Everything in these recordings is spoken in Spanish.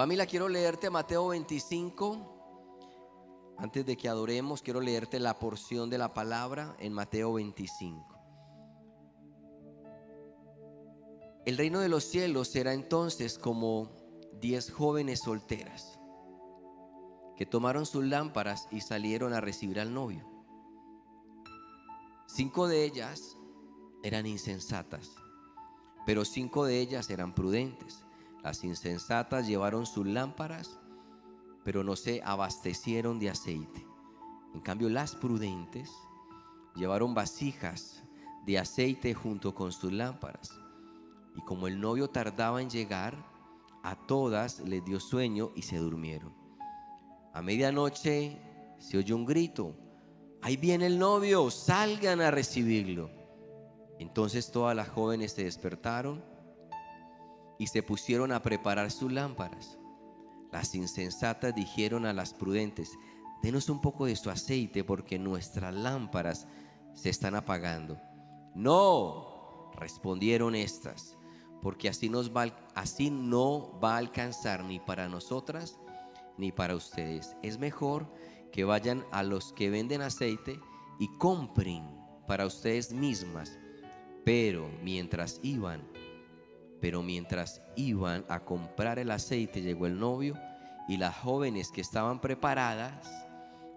Familia, quiero leerte Mateo 25. Antes de que adoremos, quiero leerte la porción de la palabra en Mateo 25. El reino de los cielos será entonces como diez jóvenes solteras que tomaron sus lámparas y salieron a recibir al novio. Cinco de ellas eran insensatas, pero cinco de ellas eran prudentes. Las insensatas llevaron sus lámparas, pero no se abastecieron de aceite. En cambio, las prudentes llevaron vasijas de aceite junto con sus lámparas. Y como el novio tardaba en llegar, a todas les dio sueño y se durmieron. A medianoche se oyó un grito, ahí viene el novio, salgan a recibirlo. Entonces todas las jóvenes se despertaron y se pusieron a preparar sus lámparas. Las insensatas dijeron a las prudentes, denos un poco de su aceite porque nuestras lámparas se están apagando. No, respondieron estas, porque así, nos va, así no va a alcanzar ni para nosotras ni para ustedes. Es mejor que vayan a los que venden aceite y compren para ustedes mismas. Pero mientras iban, pero mientras iban a comprar el aceite, llegó el novio y las jóvenes que estaban preparadas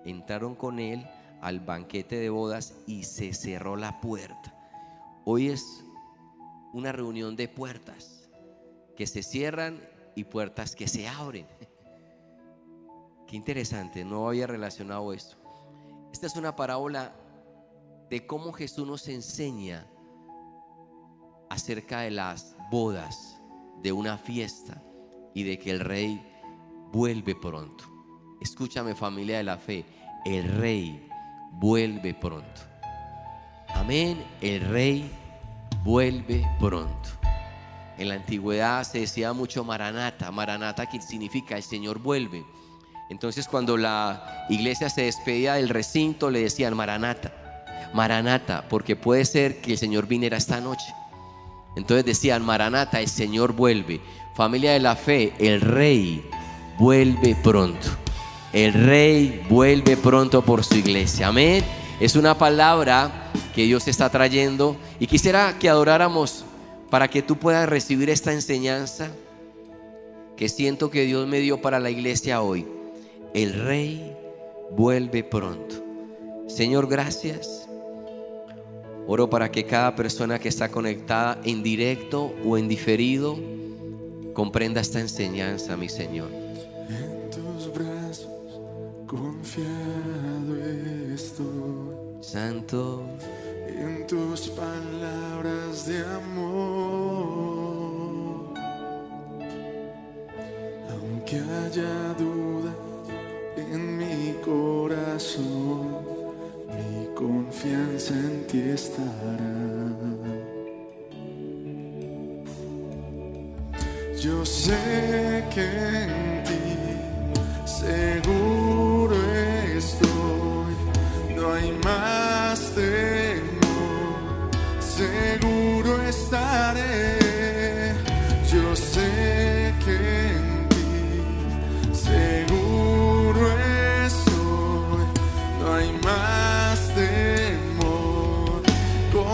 entraron con él al banquete de bodas y se cerró la puerta. Hoy es una reunión de puertas que se cierran y puertas que se abren. Qué interesante, no había relacionado esto. Esta es una parábola de cómo Jesús nos enseña acerca de las bodas, de una fiesta y de que el rey vuelve pronto. Escúchame familia de la fe, el rey vuelve pronto. Amén, el rey vuelve pronto. En la antigüedad se decía mucho Maranata, Maranata que significa el Señor vuelve. Entonces cuando la iglesia se despedía del recinto le decían Maranata, Maranata, porque puede ser que el Señor viniera esta noche. Entonces decían, Maranata, el Señor vuelve. Familia de la fe, el rey vuelve pronto. El rey vuelve pronto por su iglesia. Amén. Es una palabra que Dios está trayendo y quisiera que adoráramos para que tú puedas recibir esta enseñanza que siento que Dios me dio para la iglesia hoy. El rey vuelve pronto. Señor, gracias Oro para que cada persona que está conectada en directo o en diferido comprenda esta enseñanza, mi Señor. En tus brazos confiado estoy. Santo. En tus palabras de amor. Aunque haya duda en mi corazón confianza en ti estará. Yo sé que en ti seguro estoy, no hay más temor, seguro estaré.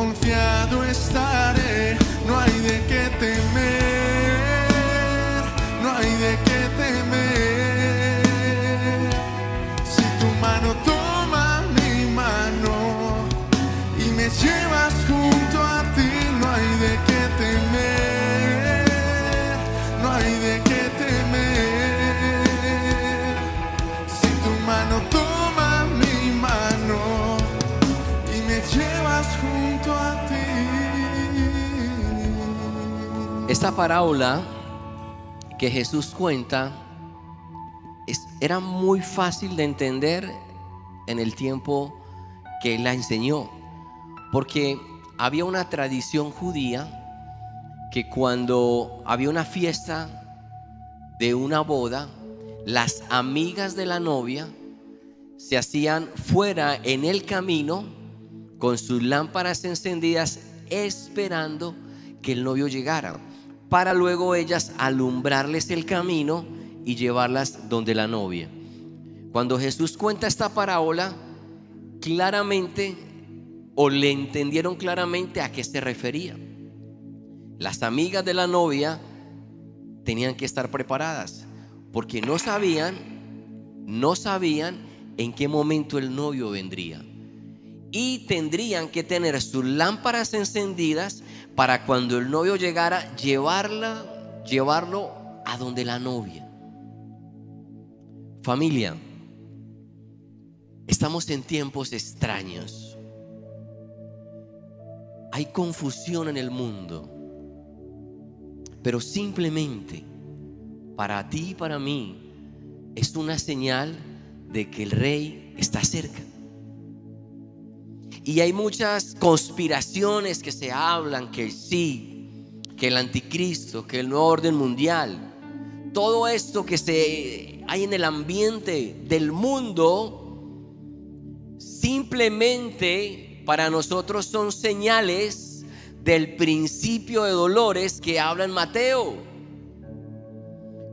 Confiado estaré, Esta parábola que Jesús cuenta era muy fácil de entender en el tiempo que la enseñó, porque había una tradición judía que cuando había una fiesta de una boda, las amigas de la novia se hacían fuera en el camino con sus lámparas encendidas esperando que el novio llegara, para luego ellas alumbrarles el camino y llevarlas donde la novia. Cuando Jesús cuenta esta parábola, claramente o le entendieron claramente a qué se refería. Las amigas de la novia tenían que estar preparadas porque no sabían, no sabían en qué momento el novio vendría. Y tendrían que tener sus lámparas encendidas para cuando el novio llegara llevarla, llevarlo a donde la novia. Familia, estamos en tiempos extraños. Hay confusión en el mundo. Pero simplemente para ti y para mí es una señal de que el rey está cerca. Y hay muchas conspiraciones que se hablan que sí, que el anticristo, que el nuevo orden mundial, todo esto que se hay en el ambiente del mundo, simplemente para nosotros son señales del principio de dolores que habla en Mateo.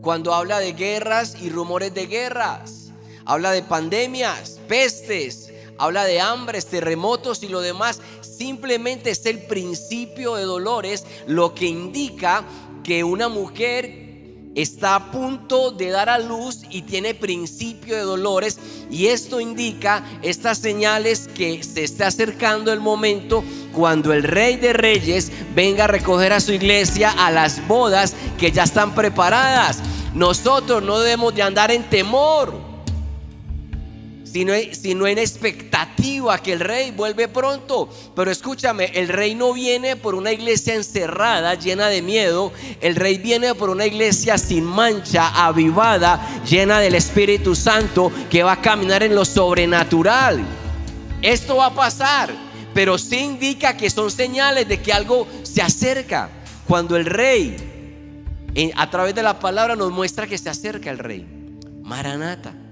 Cuando habla de guerras y rumores de guerras, habla de pandemias, pestes, habla de hambres, terremotos y lo demás, simplemente es el principio de dolores lo que indica que una mujer está a punto de dar a luz y tiene principio de dolores. Y esto indica estas señales que se está acercando el momento cuando el rey de reyes venga a recoger a su iglesia a las bodas que ya están preparadas. Nosotros no debemos de andar en temor sino, en expectativa que el rey vuelve pronto. Pero escúchame, el rey no viene por una iglesia encerrada, llena de miedo. El rey viene por una iglesia sin mancha, avivada, llena del Espíritu Santo, que va a caminar en lo sobrenatural. Esto va a pasar, pero sí indica que son señales de que algo se acerca. Cuando el rey, a través de la palabra, nos muestra que se acerca el rey. Maranata.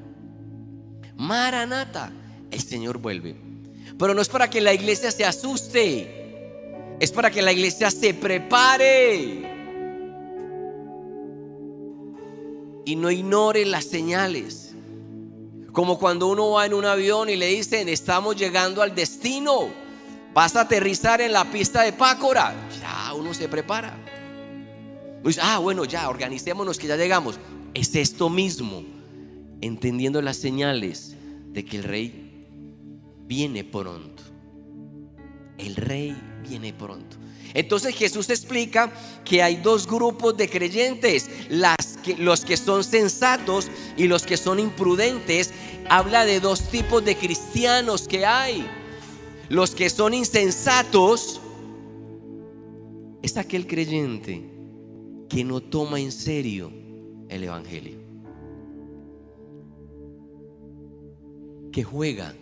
Maranata, el Señor vuelve. Pero no es para que la iglesia se asuste, es para que la iglesia se prepare y no ignore las señales. Como cuando uno va en un avión y le dicen, estamos llegando al destino, vas a aterrizar en la pista de Pácora. Ya uno se prepara. ah, bueno, ya, organicémonos que ya llegamos. Es esto mismo entendiendo las señales de que el rey viene pronto. El rey viene pronto. Entonces Jesús explica que hay dos grupos de creyentes, los que son sensatos y los que son imprudentes. Habla de dos tipos de cristianos que hay. Los que son insensatos es aquel creyente que no toma en serio el Evangelio. Que juega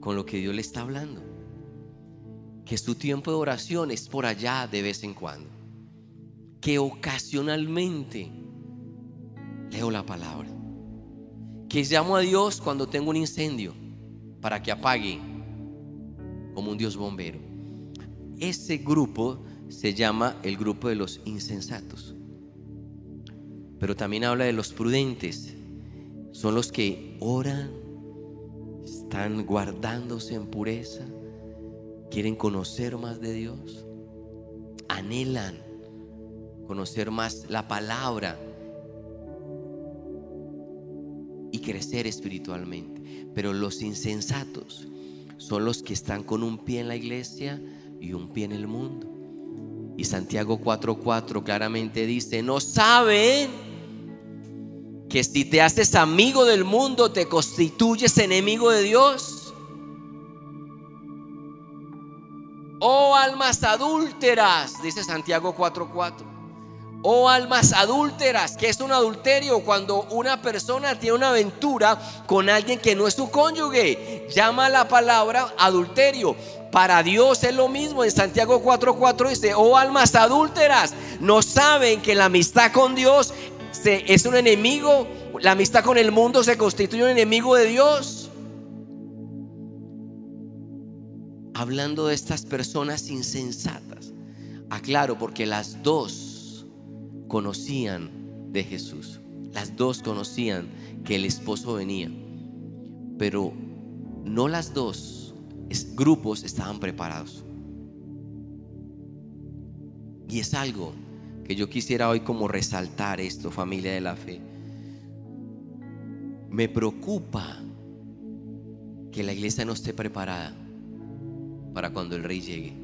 con lo que Dios le está hablando. Que su tiempo de oración es por allá de vez en cuando. Que ocasionalmente leo la palabra. Que llamo a Dios cuando tengo un incendio para que apague como un Dios bombero. Ese grupo se llama el grupo de los insensatos. Pero también habla de los prudentes, son los que oran, están guardándose en pureza, quieren conocer más de Dios, anhelan conocer más la palabra y crecer espiritualmente. Pero los insensatos son los que están con un pie en la iglesia y un pie en el mundo. Y Santiago 4:4 claramente dice, no saben que si te haces amigo del mundo te constituyes enemigo de Dios. Oh almas adúlteras, dice Santiago 4:4. Oh almas adúlteras, que es un adulterio cuando una persona tiene una aventura con alguien que no es su cónyuge. Llama la palabra adulterio. Para Dios es lo mismo. En Santiago 4:4 dice, oh almas adúlteras, no saben que la amistad con Dios es un enemigo, la amistad con el mundo se constituye un enemigo de Dios. Hablando de estas personas insensatas, aclaro, porque las dos conocían de Jesús. Las dos conocían que el esposo venía, pero no las dos grupos estaban preparados. Y es algo que yo quisiera hoy como resaltar esto, familia de la fe. Me preocupa que la iglesia no esté preparada para cuando el rey llegue.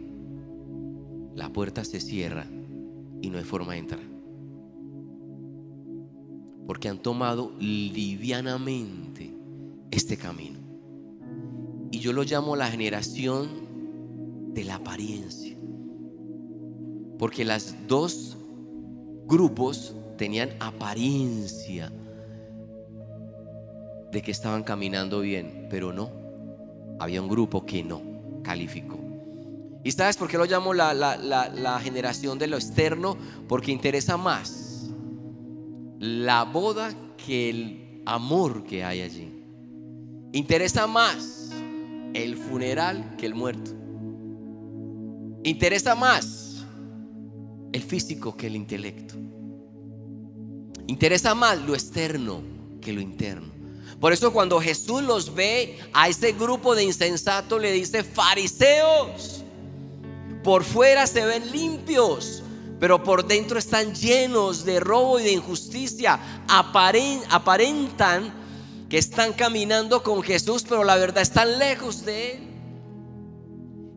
La puerta se cierra y no hay forma de entrar. Porque han tomado livianamente este camino. Y yo lo llamo la generación de la apariencia. Porque las dos grupos tenían apariencia de que estaban caminando bien, pero no. Había un grupo que no calificó. ¿Y sabes por qué lo llamo la, la, generación de lo externo? Porque interesa más la boda que el amor que hay allí. Interesa más el funeral que el muerto. Interesa más el físico que el intelecto. Interesa más lo externo que lo interno. Por eso cuando Jesús los ve a ese grupo de insensatos le dice, fariseos, por fuera se ven limpios, pero por dentro están llenos de robo y de injusticia. aparentan que están caminando con Jesús, pero la verdad están lejos de Él.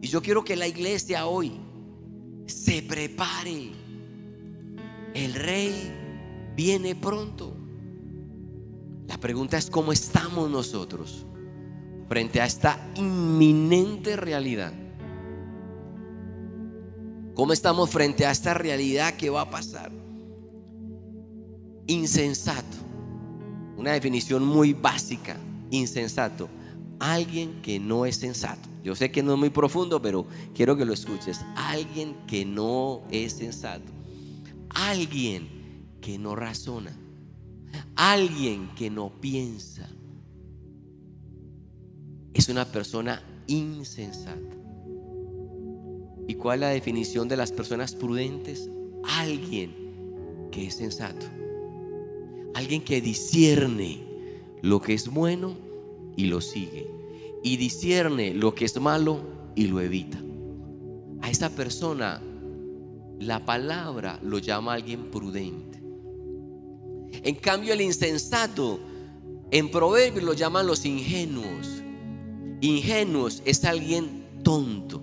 Y yo quiero que la iglesia hoy se prepare. El rey viene pronto. La pregunta es cómo estamos nosotros frente a esta inminente realidad. ¿Cómo estamos frente a esta realidad que va a pasar? Insensato. Una definición muy básica. Insensato. Alguien que no es sensato. Yo sé que no es muy profundo, pero quiero que lo escuches. Alguien que no es sensato. Alguien que no razona. Alguien que no piensa. Es una persona insensata. ¿Y cuál es la definición de las personas prudentes? Alguien que es sensato. Alguien que discierne lo que es bueno y lo sigue. Y discierne lo que es malo y lo evita. A esa persona la palabra lo llama alguien prudente. En cambio el insensato en proverbios lo llaman los ingenuos. Ingenuos es alguien tonto.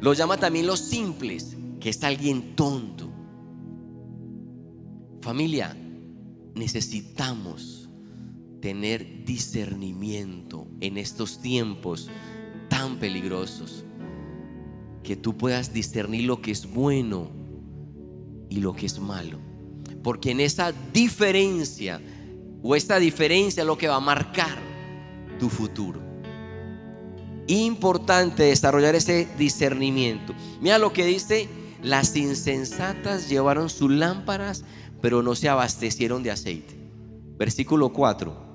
Lo llama también los simples, que es alguien tonto. Familia, necesitamos tener discernimiento en estos tiempos tan peligrosos. Que tú puedas discernir lo que es bueno y lo que es malo. Porque en esa diferencia, o esta diferencia es lo que va a marcar tu futuro importante desarrollar ese discernimiento. Mira lo que dice, las insensatas llevaron sus lámparas, pero no se abastecieron de aceite. Versículo 4.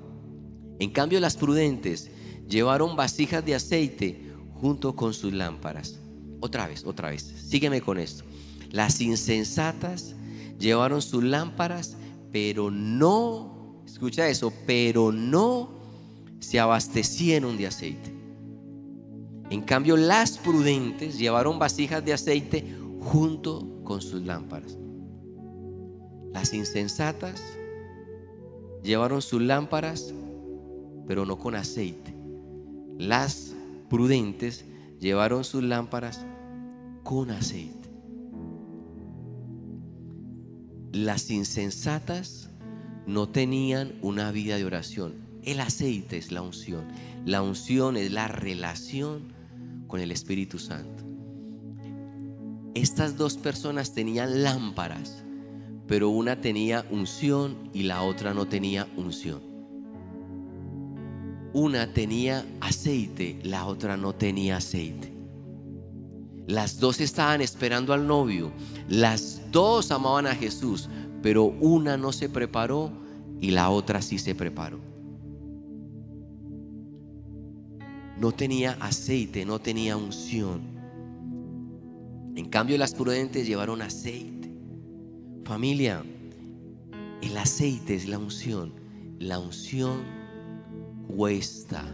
En cambio las prudentes llevaron vasijas de aceite junto con sus lámparas. Otra vez, otra vez. Sígueme con esto. Las insensatas llevaron sus lámparas, pero no, escucha eso, pero no se abastecieron de aceite. En cambio, las prudentes llevaron vasijas de aceite junto con sus lámparas. Las insensatas llevaron sus lámparas, pero no con aceite. Las prudentes llevaron sus lámparas con aceite. Las insensatas no tenían una vida de oración. El aceite es la unción. La unción es la relación con el Espíritu Santo. Estas dos personas tenían lámparas, pero una tenía unción y la otra no tenía unción. Una tenía aceite, la otra no tenía aceite. Las dos estaban esperando al novio, las dos amaban a Jesús, pero una no se preparó y la otra sí se preparó. no tenía aceite, no tenía unción. En cambio las prudentes llevaron aceite. Familia, El aceite es la unción. La unción cuesta.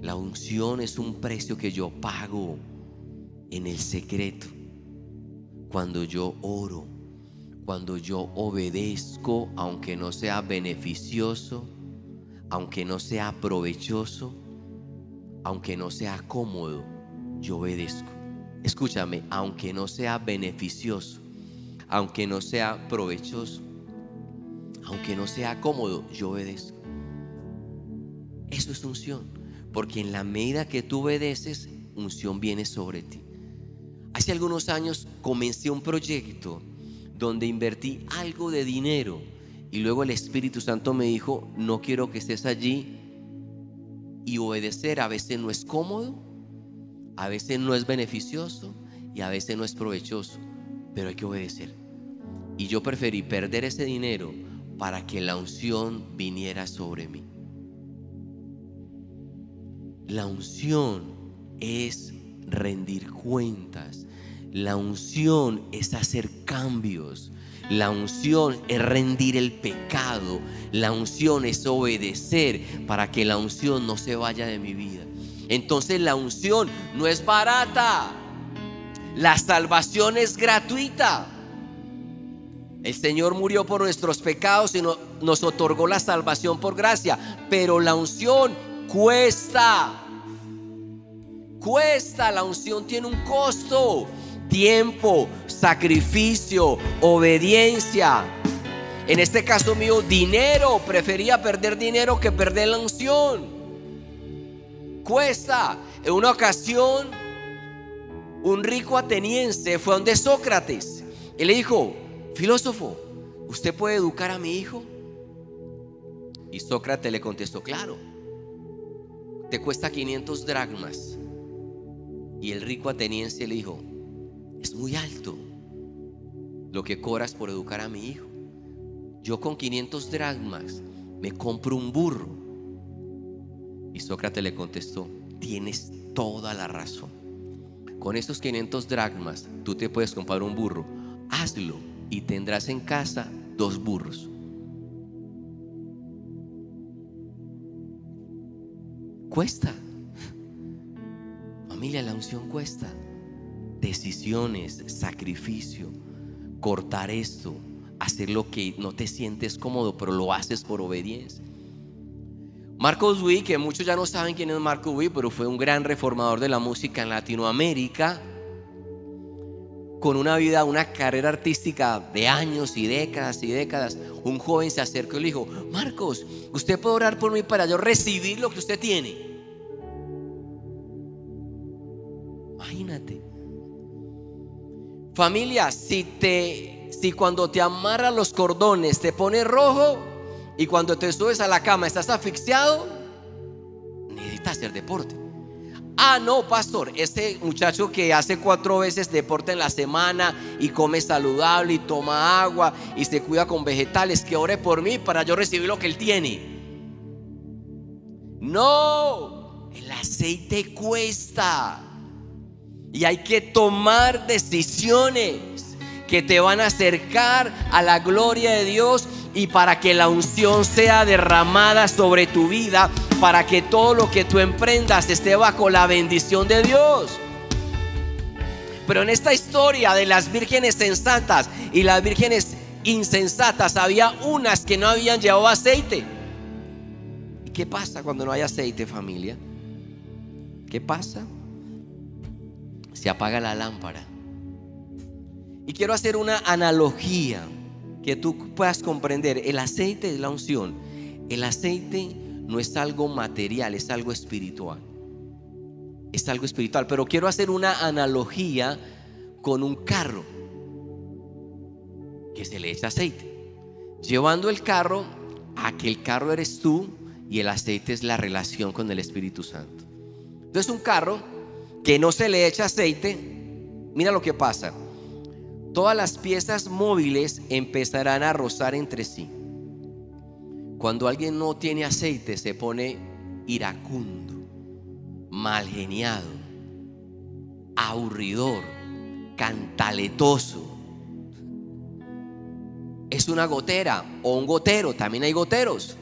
La unción es un precio que yo pago en el secreto. Cuando yo oro, cuando yo obedezco, aunque no sea beneficioso, aunque no sea provechoso, aunque no sea cómodo, yo obedezco. Escúchame, aunque no sea beneficioso, aunque no sea provechoso, aunque no sea cómodo, yo obedezco. Eso es unción, porque en la medida que tú obedeces, unción viene sobre ti. Hace algunos años comencé un proyecto donde invertí algo de dinero y luego el Espíritu Santo me dijo, no quiero que estés allí y obedecer a veces no es cómodo, a veces no es beneficioso y a veces no es provechoso, pero hay que obedecer. Y yo preferí perder ese dinero para que la unción viniera sobre mí. La unción es rendir cuentas. La unción es hacer cambios. La unción es rendir el pecado. La unción es obedecer para que la unción no se vaya de mi vida. Entonces la unción no es barata. La salvación es gratuita. El Señor murió por nuestros pecados y nos otorgó la salvación por gracia. Pero la unción cuesta. Cuesta, la unción tiene un costo. Tiempo, sacrificio, obediencia. En este caso mío, dinero. Prefería perder dinero que perder la unción. Cuesta. En una ocasión, un rico ateniense fue donde Sócrates y le dijo, filósofo, ¿usted puede educar a mi hijo? Y Sócrates le contestó, claro, te cuesta 500 dracmas. Y el rico ateniense le dijo, es muy alto lo que cobras por educar a mi hijo. Yo con 500 dracmas me compro un burro. Y Sócrates le contestó, tienes toda la razón. Con esos 500 dracmas tú te puedes comprar un burro. Hazlo y tendrás en casa dos burros. Cuesta. Familia, la unción cuesta. Decisiones, sacrificio, cortar esto, hacer lo que no te sientes cómodo, pero lo haces por obediencia. Marcos Witt, que muchos ya no saben quién es Marcos Witt, pero fue un gran reformador de la música en Latinoamérica, con una vida, una carrera artística de años y décadas y décadas. Un joven se acercó y le dijo, Marcos, ¿usted puede orar por mí para yo recibir lo que usted tiene? Imagínate. Familia, si te si cuando te amarran los cordones te pone rojo y cuando te subes a la cama estás asfixiado, necesitas hacer deporte. Ah, no, pastor, este muchacho que hace cuatro veces deporte en la semana y come saludable y toma agua y se cuida con vegetales, que ore por mí para yo recibir lo que él tiene. No, el aceite cuesta. Y hay que tomar decisiones que te van a acercar a la gloria de Dios y para que la unción sea derramada sobre tu vida, para que todo lo que tú emprendas esté bajo la bendición de Dios. Pero en esta historia de las vírgenes sensatas y las vírgenes insensatas, había unas que no habían llevado aceite. ¿Y qué pasa cuando no hay aceite, familia? ¿Qué pasa? se apaga la lámpara. Y quiero hacer una analogía que tú puedas comprender. El aceite es la unción. El aceite no es algo material, es algo espiritual. Es algo espiritual. Pero quiero hacer una analogía con un carro que se le echa aceite. Llevando el carro a que el carro eres tú y el aceite es la relación con el Espíritu Santo. Entonces un carro que no se le echa aceite, mira lo que pasa. Todas las piezas móviles empezarán a rozar entre sí. Cuando alguien no tiene aceite se pone iracundo, mal geniado, aburridor, cantaletoso. es una gotera o un gotero, también hay goteros.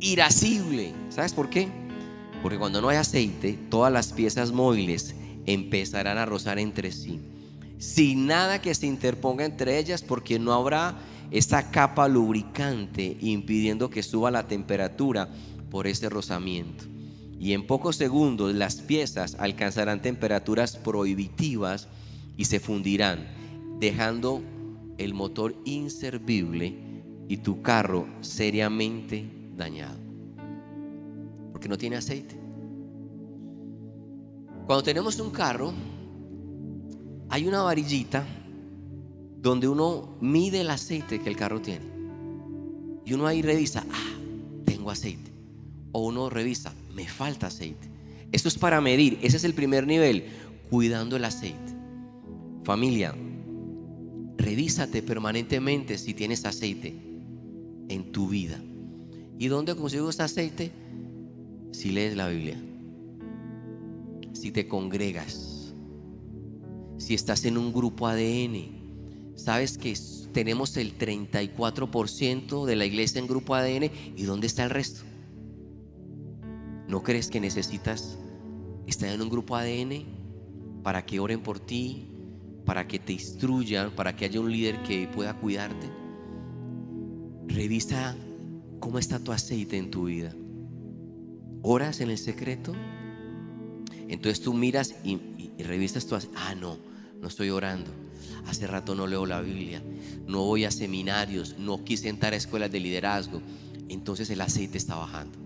Irascible, ¿sabes por qué? Porque cuando no hay aceite, todas las piezas móviles empezarán a rozar entre sí, sin nada que se interponga entre ellas, porque no habrá esta capa lubricante impidiendo que suba la temperatura por ese rozamiento. Y en pocos segundos las piezas alcanzarán temperaturas prohibitivas y se fundirán, dejando el motor inservible y tu carro seriamente dañado. Porque no tiene aceite. Cuando tenemos un carro, hay una varillita donde uno mide el aceite que el carro tiene. Y uno ahí revisa, ah, tengo aceite. O uno revisa, me falta aceite. Esto es para medir, ese es el primer nivel, cuidando el aceite. Familia, revísate permanentemente si tienes aceite en tu vida. ¿Y dónde consigo este aceite? Si lees la Biblia, si te congregas, si estás en un grupo ADN, sabes que tenemos el 34% de la iglesia en grupo ADN y ¿dónde está el resto? ¿No crees que necesitas estar en un grupo ADN para que oren por ti, para que te instruyan, para que haya un líder que pueda cuidarte? Revisa cómo está tu aceite en tu vida. ¿Oras en el secreto? Entonces tú miras y, revisas tu aceite. Ah, no, no estoy orando Hace rato no leo la Biblia, no voy a seminarios, no quise entrar a escuelas de liderazgo. Entonces el aceite está bajando.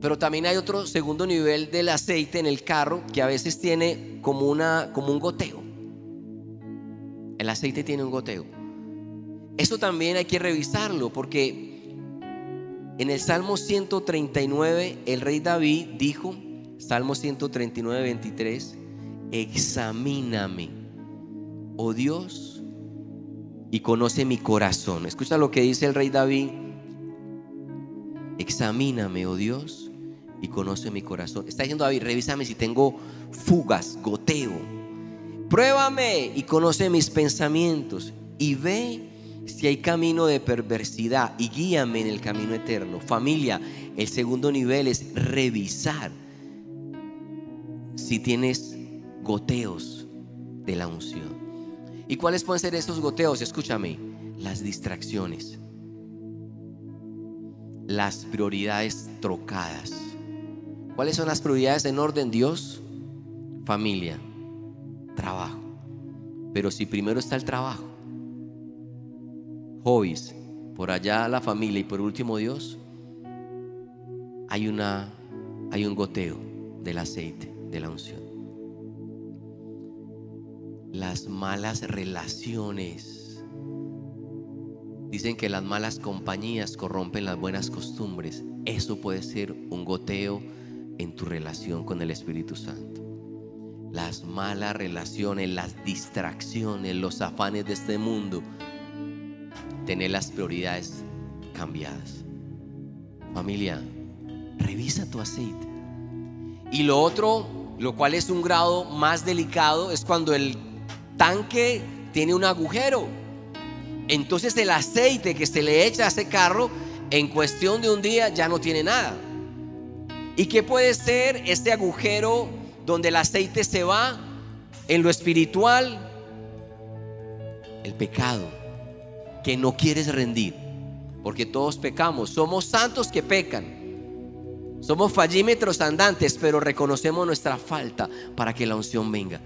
Pero también hay otro segundo nivel del aceite en el carro que a veces tiene como, una, como un goteo. El aceite tiene un goteo. Eso también hay que revisarlo porque en el Salmo 139 el rey David dijo, Salmo 139, 23, examíname, oh Dios, y conoce mi corazón. Escucha lo que dice el rey David. Examíname, oh Dios, y conoce mi corazón. Está diciendo David, revísame si tengo fugas, goteo. Pruébame y conoce mis pensamientos y ve si hay camino de perversidad y guíame en el camino eterno. Familia, el segundo nivel es revisar si tienes goteos de la unción. ¿Y cuáles pueden ser esos goteos? Escúchame, las distracciones, las prioridades trocadas. ¿Cuáles son las prioridades en orden? Dios, familia, trabajo. Pero si primero está el trabajo, hobbies, por allá la familia y por último Dios, hay una hay un goteo del aceite de la unción las malas relaciones. Dicen que las malas compañías corrompen las buenas costumbres. Eso puede ser un goteo en tu relación con el Espíritu Santo. Las malas relaciones, las distracciones, los afanes de este mundo. Tener las prioridades cambiadas. Familia, revisa tu aceite. Y lo otro, lo cual es un grado más delicado, es cuando el tanque tiene un agujero. Entonces el aceite que se le echa a ese carro en cuestión de un día ya no tiene nada. ¿Y qué puede ser este agujero donde el aceite se va en lo espiritual? El pecado, que no quieres rendir, porque todos pecamos, somos santos que pecan. Somos fallímetros andantes, pero reconocemos nuestra falta para que la unción venga.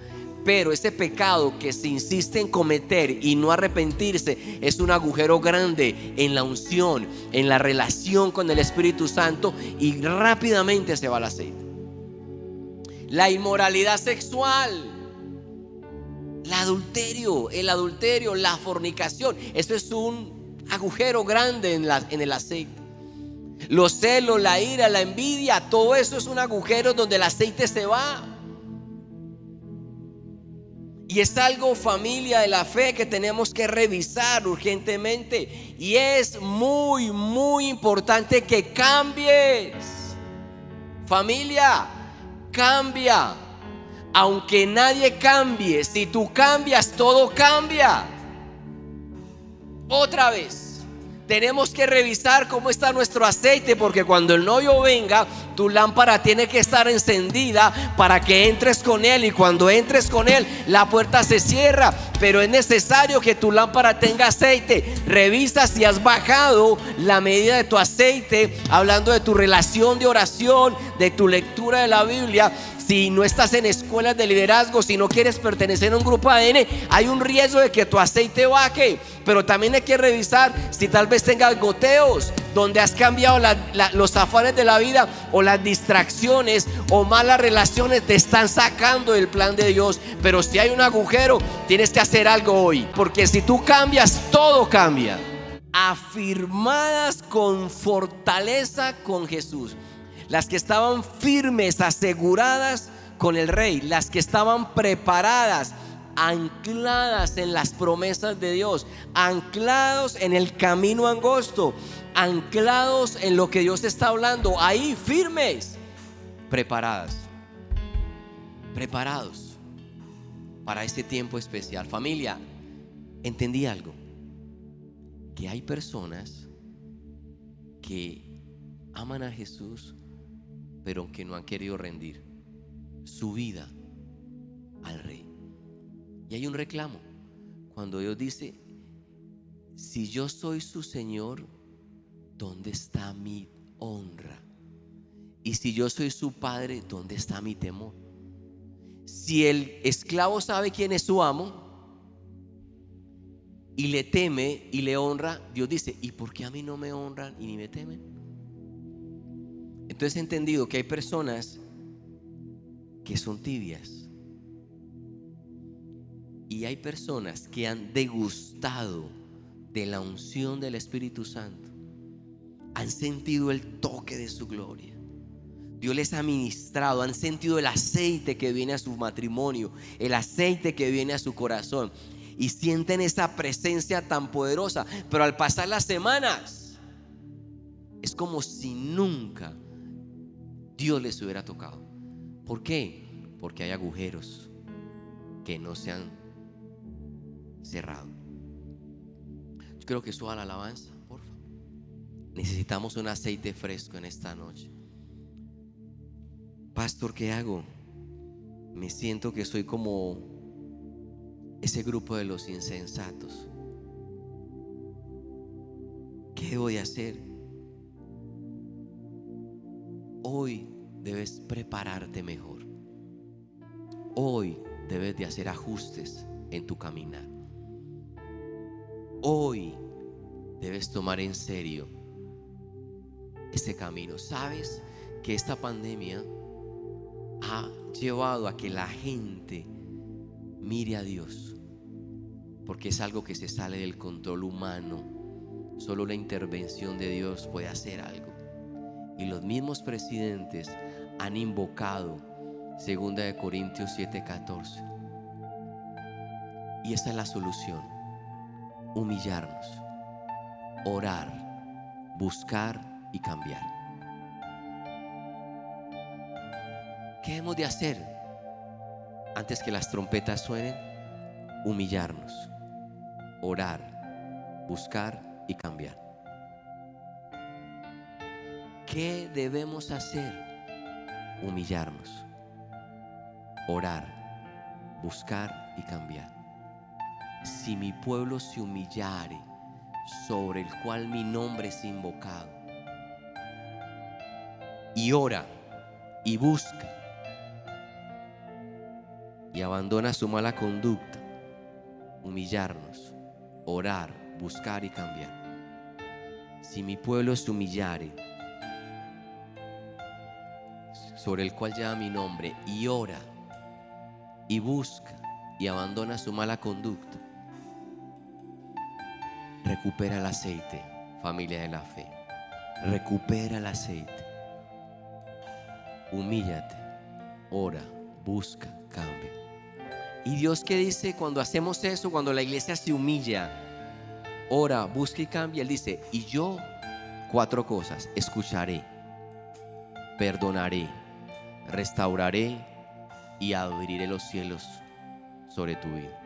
Pero ese pecado que se insiste en cometer y no arrepentirse es un agujero grande en la unción, en la relación con el Espíritu Santo y rápidamente se va al aceite. La inmoralidad sexual, el adulterio, el adulterio, la fornicación, eso es un agujero grande en, en el aceite. Los celos, la ira, la envidia, todo eso es un agujero donde el aceite se va. Y es algo familia de la fe que tenemos que revisar urgentemente. Y es muy, muy importante que cambies. Familia, cambia. aunque nadie cambie, si tú cambias, todo cambia. Otra vez. Tenemos que revisar cómo está nuestro aceite porque cuando el novio venga, tu lámpara tiene que estar encendida para que entres con él y cuando entres con él, la puerta se cierra. Pero es necesario que tu lámpara tenga aceite. Revisa si has bajado la medida de tu aceite, hablando de tu relación de oración, de tu lectura de la Biblia si no estás en escuelas de liderazgo, si no quieres pertenecer a un grupo ADN, hay un riesgo de que tu aceite baje. Pero también hay que revisar si tal vez tengas goteos, donde has cambiado los afanes de la vida o las distracciones o malas relaciones te están sacando del plan de Dios. Pero si hay un agujero, tienes que hacer algo hoy. Porque si tú cambias, todo cambia. Afirmadas con fortaleza con Jesús las que estaban firmes, aseguradas con el rey, las que estaban preparadas, ancladas en las promesas de Dios, anclados en el camino angosto, anclados en lo que Dios está hablando, ahí firmes, preparadas, preparados para este tiempo especial. Familia, entendí algo, que hay personas que aman a Jesús pero que no han querido rendir su vida al rey. Y hay un reclamo. Cuando Dios dice, si yo soy su Señor, ¿dónde está mi honra? Y si yo soy su padre, ¿dónde está mi temor? Si el esclavo sabe quién es su amo y le teme y le honra, Dios dice, ¿y por qué a mí no me honran y ni me temen? Entonces he entendido que hay personas que son tibias. Y hay personas que han degustado de la unción del Espíritu Santo. Han sentido el toque de su gloria. Dios les ha ministrado, han sentido el aceite que viene a su matrimonio, el aceite que viene a su corazón. Y sienten esa presencia tan poderosa. Pero al pasar las semanas, es como si nunca Dios les hubiera tocado. ¿Por qué? Porque hay agujeros que no se han cerrado. Yo creo que suba la alabanza, por favor. Necesitamos un aceite fresco en esta noche. Pastor, ¿qué hago? Me siento que soy como ese grupo de los insensatos. ¿Qué voy a hacer? Hoy debes prepararte mejor. Hoy debes de hacer ajustes en tu caminar. Hoy debes tomar en serio ese camino. Sabes que esta pandemia ha llevado a que la gente mire a Dios, porque es algo que se sale del control humano. Solo la intervención de Dios puede hacer algo. Y los mismos presidentes han invocado 2 de Corintios 7:14. Y esa es la solución. Humillarnos, orar, buscar y cambiar. ¿Qué hemos de hacer antes que las trompetas suenen? Humillarnos, orar, buscar y cambiar. ¿Qué debemos hacer? Humillarnos, orar, buscar y cambiar. Si mi pueblo se humillare, sobre el cual mi nombre es invocado, y ora y busca y abandona su mala conducta, humillarnos, orar, buscar y cambiar. Si mi pueblo se humillare, sobre el cual lleva mi nombre y ora y busca y abandona su mala conducta, recupera el aceite, familia de la fe. Recupera el aceite. Humíllate, ora, busca, cambia. Y Dios que dice cuando hacemos eso, cuando la iglesia se humilla, ora, busca y cambia, Él dice, y yo cuatro cosas, escucharé, perdonaré, restauraré y abriré los cielos sobre tu vida.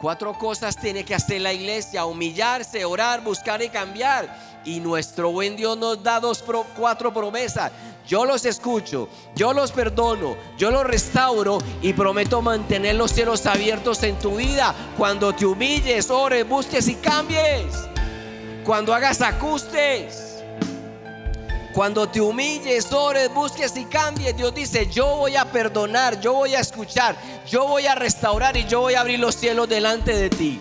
Cuatro cosas tiene que hacer la iglesia, humillarse, orar, buscar y cambiar. Y nuestro buen Dios nos da dos, cuatro promesas. Yo los escucho, yo los perdono, yo los restauro y prometo mantener los cielos abiertos en tu vida cuando te humilles, ores, busques y cambies. Cuando hagas ajustes. Cuando te humilles, ores, busques y cambies, Dios dice, yo voy a perdonar, yo voy a escuchar, yo voy a restaurar y yo voy a abrir los cielos delante de ti.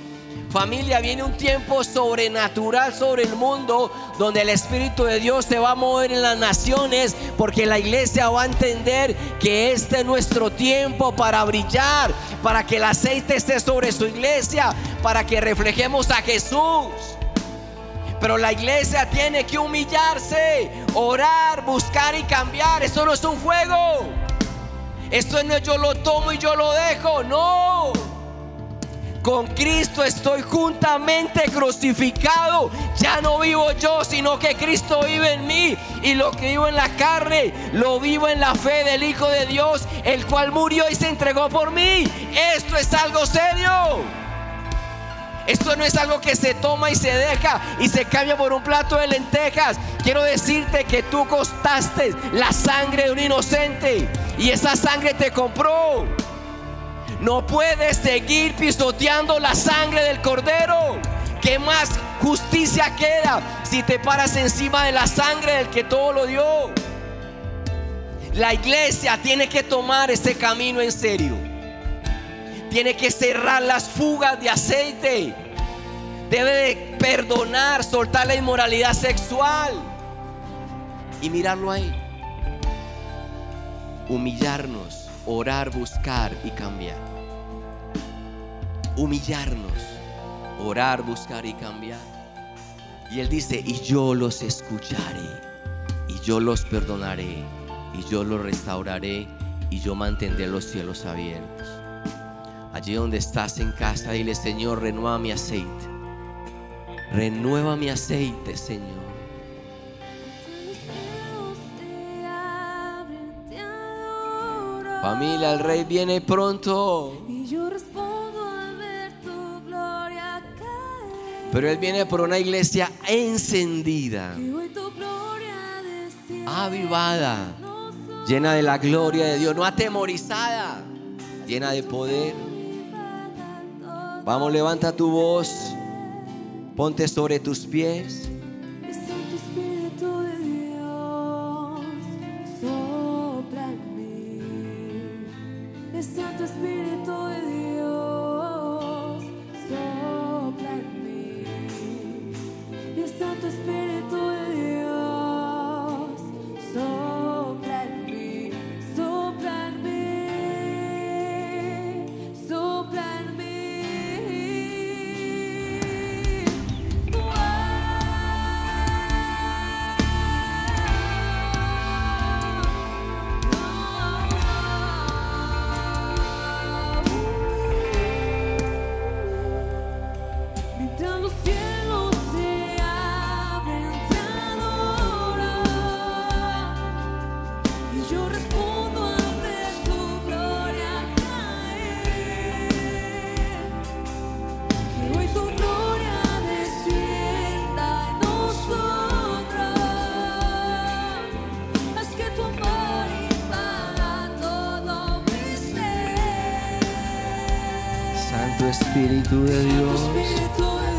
Familia, viene un tiempo sobrenatural sobre el mundo donde el Espíritu de Dios se va a mover en las naciones porque la iglesia va a entender que este es nuestro tiempo para brillar, para que el aceite esté sobre su iglesia, para que reflejemos a Jesús. Pero la iglesia tiene que humillarse, orar, buscar y cambiar. Esto no es un juego. Esto no es yo lo tomo y yo lo dejo. No. Con Cristo estoy juntamente crucificado. Ya no vivo yo, sino que Cristo vive en mí. Y lo que vivo en la carne, lo vivo en la fe del Hijo de Dios, el cual murió y se entregó por mí. Esto es algo serio. Esto no es algo que se toma y se deja y se cambia por un plato de lentejas. Quiero decirte que tú costaste la sangre de un inocente y esa sangre te compró. No puedes seguir pisoteando la sangre del cordero. ¿Qué más justicia queda si te paras encima de la sangre del que todo lo dio? La iglesia tiene que tomar ese camino en serio tiene que cerrar las fugas de aceite. Debe de perdonar, soltar la inmoralidad sexual y mirarlo ahí. Humillarnos, orar, buscar y cambiar. Humillarnos, orar, buscar y cambiar. Y él dice, y yo los escucharé, y yo los perdonaré, y yo los restauraré, y yo mantendré los cielos abiertos. Allí donde estás en casa, dile, Señor, renueva mi aceite. Renueva mi aceite, Señor. Familia, el rey viene pronto. Pero Él viene por una iglesia encendida, avivada, llena de la gloria de Dios, no atemorizada, llena de poder. Vamos, levanta tu voz. Ponte sobre tus pies. Espíritu de Dios.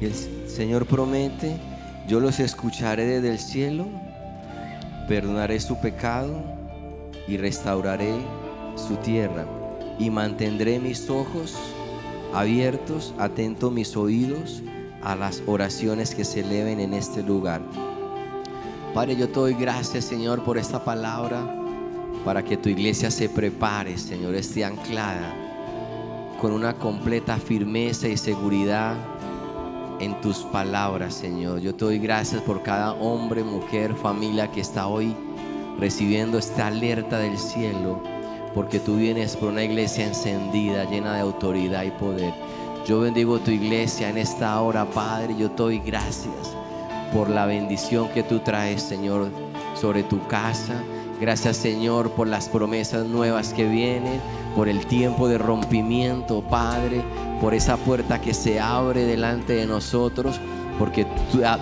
El Señor promete, yo los escucharé desde el cielo, perdonaré su pecado y restauraré su tierra. Y mantendré mis ojos abiertos, atentos mis oídos a las oraciones que se eleven en este lugar. Padre, yo te doy gracias, Señor, por esta palabra, para que tu iglesia se prepare, Señor, esté anclada con una completa firmeza y seguridad en tus palabras, Señor. Yo te doy gracias por cada hombre, mujer, familia que está hoy recibiendo esta alerta del cielo, porque tú vienes por una iglesia encendida, llena de autoridad y poder. Yo bendigo tu iglesia en esta hora, Padre. Yo te doy gracias por la bendición que tú traes, Señor, sobre tu casa. Gracias, Señor, por las promesas nuevas que vienen, por el tiempo de rompimiento, Padre, por esa puerta que se abre delante de nosotros, porque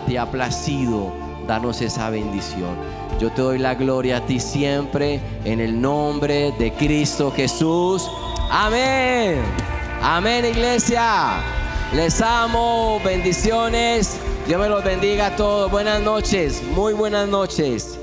te ha placido darnos esa bendición. Yo te doy la gloria a ti siempre en el nombre de Cristo Jesús. Amén. Amén, iglesia. Les amo. Bendiciones. Dios me los bendiga a todos. Buenas noches, muy buenas noches.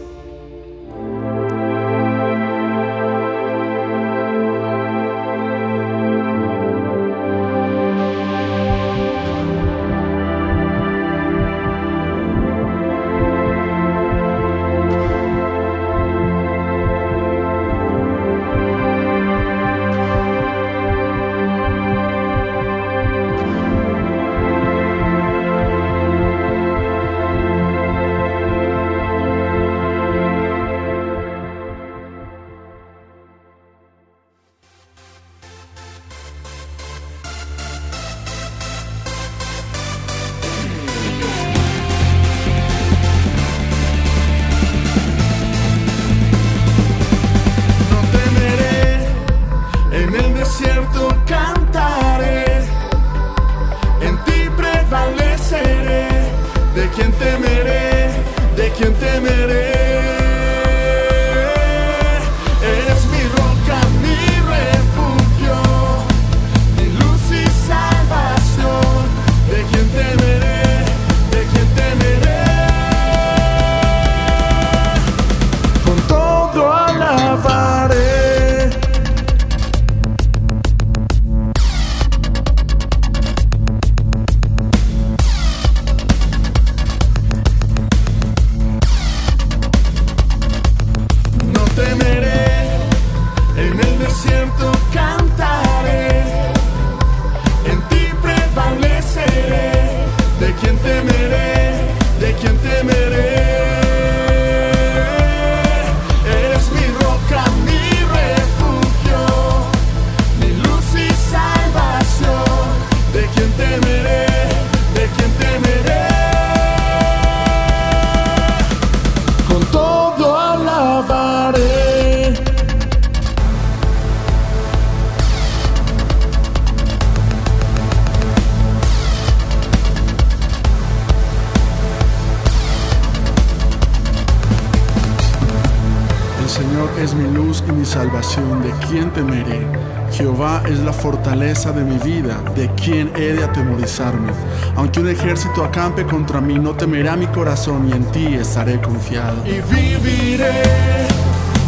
de atemorizarme. Aunque un ejército acampe contra mí, no temerá mi corazón y en ti estaré confiado. Y viviré,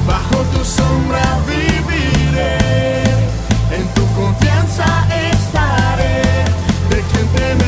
bajo tu sombra viviré, en tu confianza estaré, de quien temer.